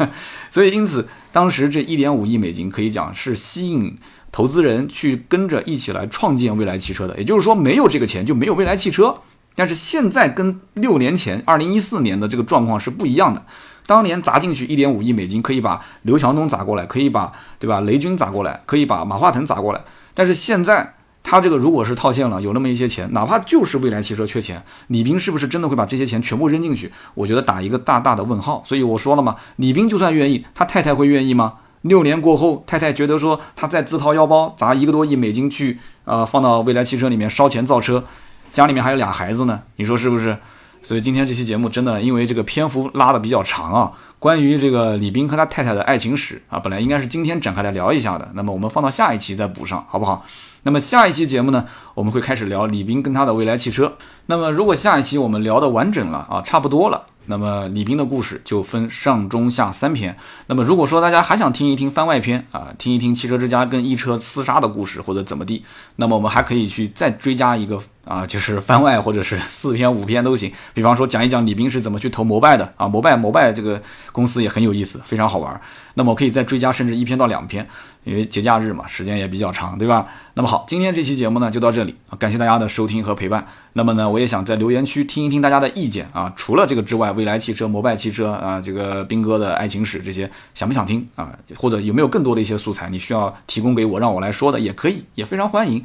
所以因此，当时这一点五亿美金可以讲是吸引投资人去跟着一起来创建未来汽车的。也就是说，没有这个钱就没有未来汽车。但是现在跟六年前二零一四年的这个状况是不一样的。当年砸进去一点五亿美金，可以把刘强东砸过来，可以把对吧雷军砸过来，可以把马化腾砸过来。但是现在他这个如果是套现了，有那么一些钱，哪怕就是未来汽车缺钱，李斌是不是真的会把这些钱全部扔进去？我觉得打一个大大的问号。所以我说了嘛，李斌就算愿意，他太太会愿意吗？六年过后，太太觉得说他再自掏腰包砸一个多亿美金去，呃，放到未来汽车里面烧钱造车，家里面还有俩孩子呢，你说是不是？所以今天这期节目真的因为这个篇幅拉的比较长啊。关于这个李斌和他太太的爱情史啊，本来应该是今天展开来聊一下的，那么我们放到下一期再补上，好不好？那么下一期节目呢，我们会开始聊李斌跟他的未来汽车。那么如果下一期我们聊的完整了啊，差不多了。那么李斌的故事就分上中下三篇。那么如果说大家还想听一听番外篇啊，听一听汽车之家跟一车厮杀的故事或者怎么地，那么我们还可以去再追加一个啊，就是番外或者是四篇五篇都行。比方说讲一讲李斌是怎么去投摩拜的啊，摩拜摩拜这个公司也很有意思，非常好玩。那么我可以再追加甚至一篇到两篇。因为节假日嘛，时间也比较长，对吧？那么好，今天这期节目呢就到这里啊，感谢大家的收听和陪伴。那么呢，我也想在留言区听一听大家的意见啊。除了这个之外，未来汽车、摩拜汽车啊，这个斌哥的爱情史这些，想不想听啊？或者有没有更多的一些素材你需要提供给我，让我来说的也可以，也非常欢迎。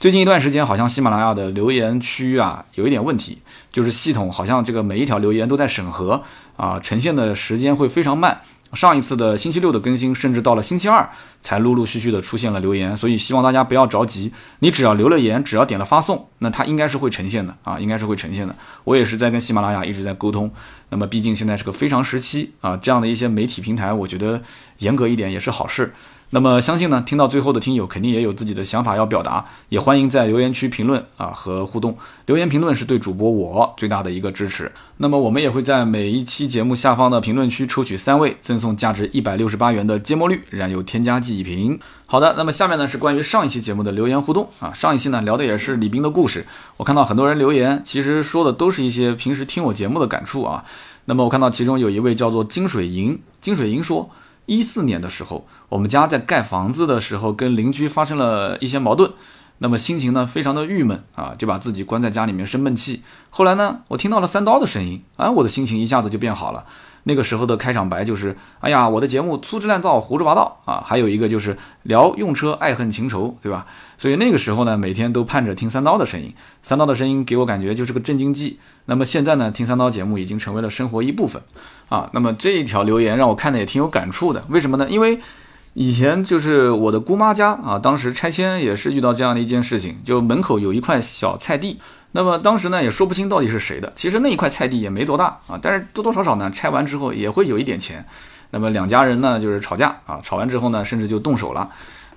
最近一段时间，好像喜马拉雅的留言区啊有一点问题，就是系统好像这个每一条留言都在审核啊，呈现的时间会非常慢。上一次的星期六的更新，甚至到了星期二才陆陆续续的出现了留言，所以希望大家不要着急，你只要留了言，只要点了发送，那它应该是会呈现的啊，应该是会呈现的。我也是在跟喜马拉雅一直在沟通，那么毕竟现在是个非常时期啊，这样的一些媒体平台，我觉得严格一点也是好事。那么相信呢，听到最后的听友肯定也有自己的想法要表达，也欢迎在留言区评论啊和互动。留言评论是对主播我最大的一个支持。那么我们也会在每一期节目下方的评论区抽取三位，赠送价值一百六十八元的芥末绿燃油添加剂一瓶。好的，那么下面呢是关于上一期节目的留言互动啊。上一期呢聊的也是李斌的故事，我看到很多人留言，其实说的都是一些平时听我节目的感触啊。那么我看到其中有一位叫做金水银，金水银说。一四年的时候，我们家在盖房子的时候跟邻居发生了一些矛盾，那么心情呢非常的郁闷啊，就把自己关在家里面生闷气。后来呢，我听到了三刀的声音，啊，我的心情一下子就变好了。那个时候的开场白就是，哎呀，我的节目粗制滥造、胡说八道啊，还有一个就是聊用车爱恨情仇，对吧？所以那个时候呢，每天都盼着听三刀的声音，三刀的声音给我感觉就是个镇静剂。那么现在呢，听三刀节目已经成为了生活一部分啊。那么这一条留言让我看的也挺有感触的，为什么呢？因为以前就是我的姑妈家啊，当时拆迁也是遇到这样的一件事情，就门口有一块小菜地。那么当时呢也说不清到底是谁的，其实那一块菜地也没多大啊，但是多多少少呢拆完之后也会有一点钱。那么两家人呢就是吵架啊，吵完之后呢甚至就动手了。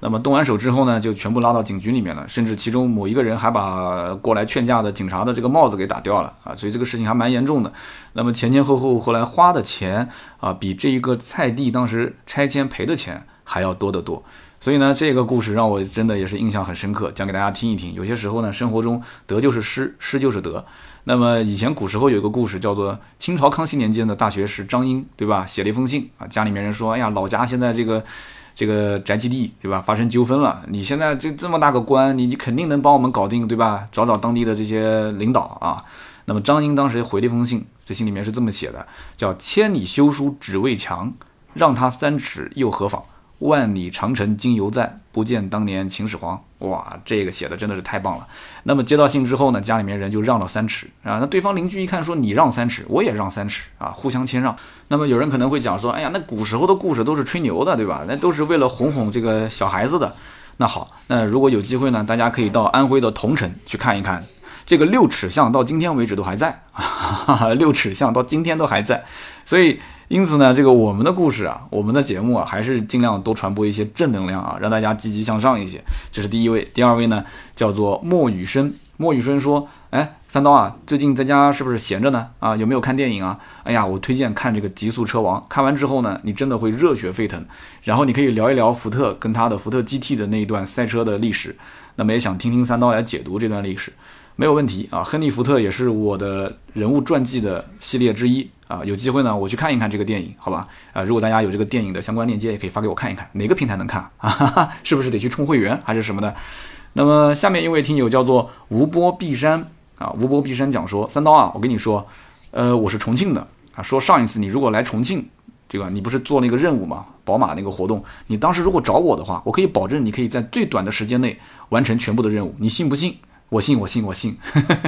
那么动完手之后呢就全部拉到警局里面了，甚至其中某一个人还把过来劝架的警察的这个帽子给打掉了啊，所以这个事情还蛮严重的。那么前前后后后来花的钱啊比这一个菜地当时拆迁赔的钱还要多得多。所以呢，这个故事让我真的也是印象很深刻，讲给大家听一听。有些时候呢，生活中得就是失，失就是得。那么以前古时候有一个故事，叫做清朝康熙年间的大学士张英，对吧？写了一封信啊，家里面人说，哎呀，老家现在这个这个宅基地，对吧？发生纠纷了，你现在这这么大个官，你你肯定能帮我们搞定，对吧？找找当地的这些领导啊。那么张英当时回了一封信，这信里面是这么写的，叫千里修书只为墙，让他三尺又何妨？万里长城今犹在，不见当年秦始皇。哇，这个写的真的是太棒了。那么接到信之后呢，家里面人就让了三尺啊。那对方邻居一看说你让三尺，我也让三尺啊，互相谦让。那么有人可能会讲说，哎呀，那古时候的故事都是吹牛的，对吧？那都是为了哄哄这个小孩子的。那好，那如果有机会呢，大家可以到安徽的桐城去看一看。这个六尺巷到今天为止都还在，六尺巷到今天都还在，所以因此呢，这个我们的故事啊，我们的节目啊，还是尽量多传播一些正能量啊，让大家积极向上一些。这是第一位，第二位呢叫做莫雨生。莫雨生说：“哎，三刀啊，最近在家是不是闲着呢？啊，有没有看电影啊？哎呀，我推荐看这个《极速车王》，看完之后呢，你真的会热血沸腾。然后你可以聊一聊福特跟他的福特 GT 的那一段赛车的历史。那么也想听听三刀来解读这段历史。”没有问题啊，亨利·福特也是我的人物传记的系列之一啊。有机会呢，我去看一看这个电影，好吧？啊，如果大家有这个电影的相关链接，也可以发给我看一看。哪个平台能看啊？是不是得去充会员还是什么的？那么下面一位听友叫做吴波碧山啊，吴波碧山讲说，三刀啊，我跟你说，呃，我是重庆的啊。说上一次你如果来重庆，这个你不是做那个任务嘛，宝马那个活动，你当时如果找我的话，我可以保证你可以在最短的时间内完成全部的任务，你信不信？我信，我信，我信。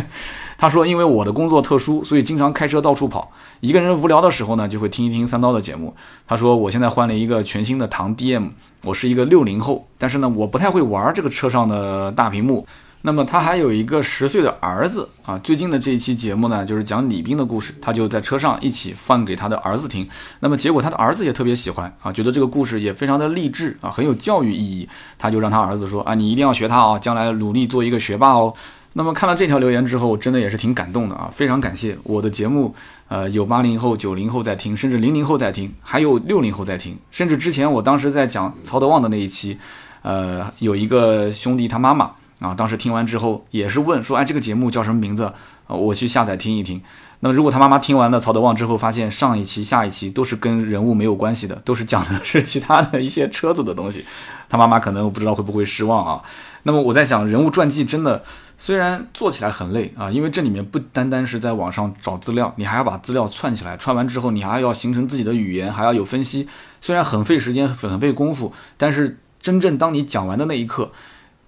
他说，因为我的工作特殊，所以经常开车到处跑。一个人无聊的时候呢，就会听一听三刀的节目。他说，我现在换了一个全新的唐 DM，我是一个六零后，但是呢，我不太会玩这个车上的大屏幕。那么他还有一个十岁的儿子啊，最近的这一期节目呢，就是讲李斌的故事，他就在车上一起放给他的儿子听。那么结果他的儿子也特别喜欢啊，觉得这个故事也非常的励志啊，很有教育意义。他就让他儿子说啊，你一定要学他啊，将来努力做一个学霸哦。那么看到这条留言之后，真的也是挺感动的啊，非常感谢我的节目，呃，有八零后、九零后在听，甚至零零后在听，还有六零后在听，甚至之前我当时在讲曹德旺的那一期，呃，有一个兄弟他妈妈。啊，当时听完之后也是问说，哎，这个节目叫什么名字？啊，我去下载听一听。那么如果他妈妈听完了曹德旺之后，发现上一期、下一期都是跟人物没有关系的，都是讲的 是其他的一些车子的东西，他妈妈可能不知道会不会失望啊。那么我在想，人物传记真的虽然做起来很累啊，因为这里面不单单是在网上找资料，你还要把资料串起来，串完之后你还要形成自己的语言，还要有分析，虽然很费时间、很费功夫，但是真正当你讲完的那一刻。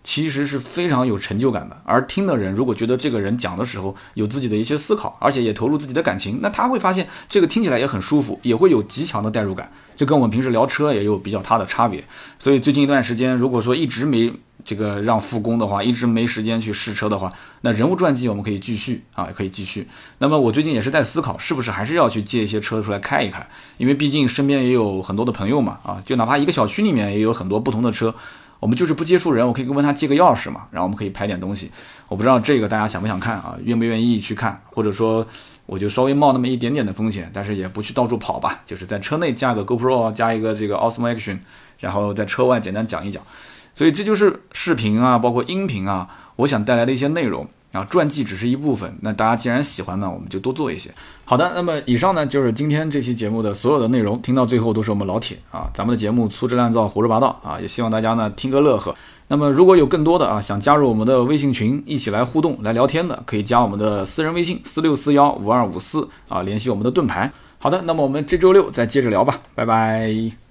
其实是非常有成就感的，而听的人如果觉得这个人讲的时候有自己的一些思考，而且也投入自己的感情，那他会发现这个听起来也很舒服，也会有极强的代入感，就跟我们平时聊车也有比较大的差别。所以最近一段时间，如果说一直没这个让复工的话，一直没时间去试车的话，那人物传记我们可以继续啊，可以继续。那么我最近也是在思考，是不是还是要去借一些车出来开一开，因为毕竟身边也有很多的朋友嘛，啊，就哪怕一个小区里面也有很多不同的车。我们就是不接触人，我可以问他借个钥匙嘛，然后我们可以拍点东西。我不知道这个大家想不想看啊？愿不愿意去看？或者说，我就稍微冒那么一点点的风险，但是也不去到处跑吧，就是在车内加个 GoPro，加一个这个 Osmo Action，然后在车外简单讲一讲。所以这就是视频啊，包括音频啊，我想带来的一些内容。啊，传记只是一部分。那大家既然喜欢呢，我们就多做一些。好的，那么以上呢就是今天这期节目的所有的内容。听到最后都是我们老铁啊，咱们的节目粗制滥造、胡说八道啊，也希望大家呢听个乐呵。那么如果有更多的啊想加入我们的微信群，一起来互动、来聊天的，可以加我们的私人微信四六四幺五二五四啊，联系我们的盾牌。好的，那么我们这周六再接着聊吧，拜拜。